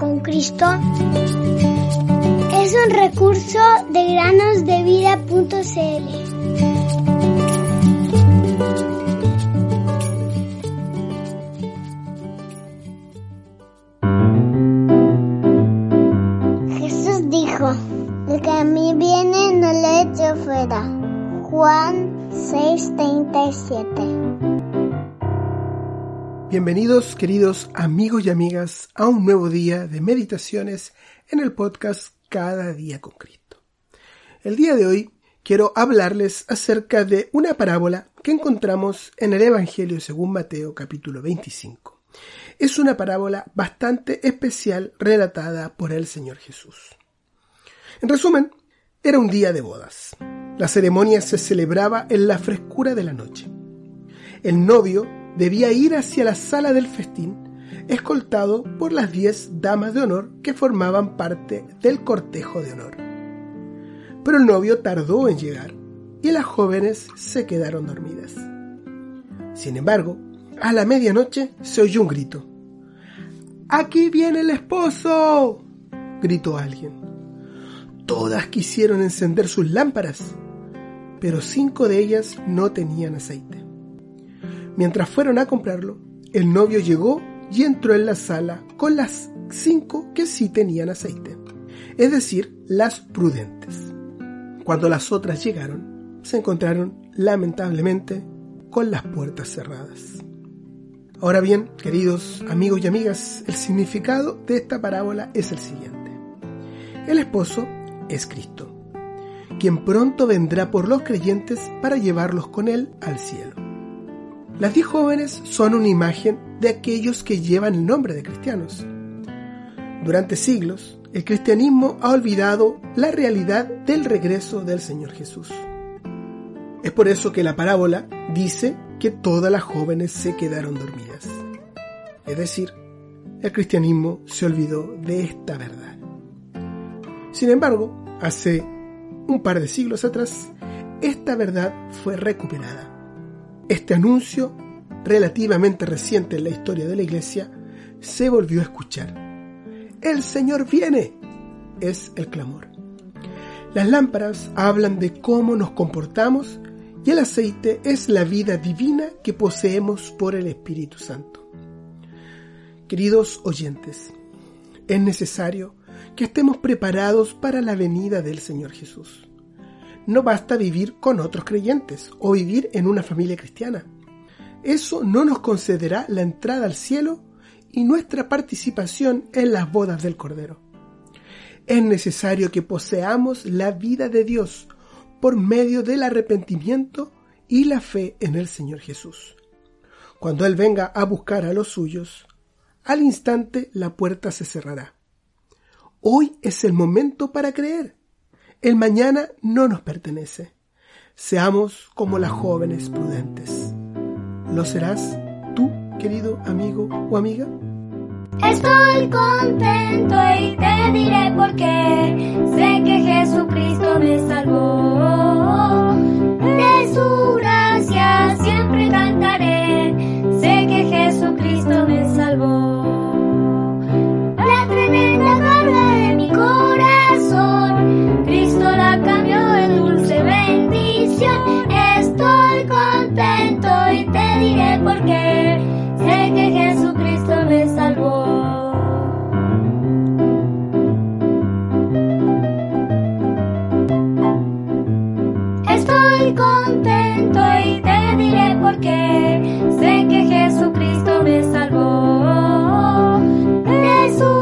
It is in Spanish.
con Cristo es un recurso de granosdevida.cl. Jesús dijo, el que a mí viene no le echo fuera. Juan 6:37 Bienvenidos queridos amigos y amigas a un nuevo día de meditaciones en el podcast Cada día con Cristo. El día de hoy quiero hablarles acerca de una parábola que encontramos en el Evangelio según Mateo capítulo 25. Es una parábola bastante especial relatada por el Señor Jesús. En resumen, era un día de bodas. La ceremonia se celebraba en la frescura de la noche. El novio debía ir hacia la sala del festín, escoltado por las diez damas de honor que formaban parte del cortejo de honor. Pero el novio tardó en llegar y las jóvenes se quedaron dormidas. Sin embargo, a la medianoche se oyó un grito. ¡Aquí viene el esposo! gritó alguien. Todas quisieron encender sus lámparas, pero cinco de ellas no tenían aceite. Mientras fueron a comprarlo, el novio llegó y entró en la sala con las cinco que sí tenían aceite, es decir, las prudentes. Cuando las otras llegaron, se encontraron lamentablemente con las puertas cerradas. Ahora bien, queridos amigos y amigas, el significado de esta parábola es el siguiente. El esposo es Cristo, quien pronto vendrá por los creyentes para llevarlos con él al cielo. Las diez jóvenes son una imagen de aquellos que llevan el nombre de cristianos. Durante siglos, el cristianismo ha olvidado la realidad del regreso del Señor Jesús. Es por eso que la parábola dice que todas las jóvenes se quedaron dormidas. Es decir, el cristianismo se olvidó de esta verdad. Sin embargo, hace un par de siglos atrás, esta verdad fue recuperada este anuncio, relativamente reciente en la historia de la Iglesia, se volvió a escuchar. El Señor viene, es el clamor. Las lámparas hablan de cómo nos comportamos y el aceite es la vida divina que poseemos por el Espíritu Santo. Queridos oyentes, es necesario que estemos preparados para la venida del Señor Jesús no basta vivir con otros creyentes o vivir en una familia cristiana. Eso no nos concederá la entrada al cielo y nuestra participación en las bodas del Cordero. Es necesario que poseamos la vida de Dios por medio del arrepentimiento y la fe en el Señor Jesús. Cuando Él venga a buscar a los suyos, al instante la puerta se cerrará. Hoy es el momento para creer el mañana no nos pertenece. Seamos como las jóvenes prudentes. ¿Lo serás tú, querido amigo o amiga? Estoy contento contento y te diré por qué. Sé que Jesucristo me salvó. Gracia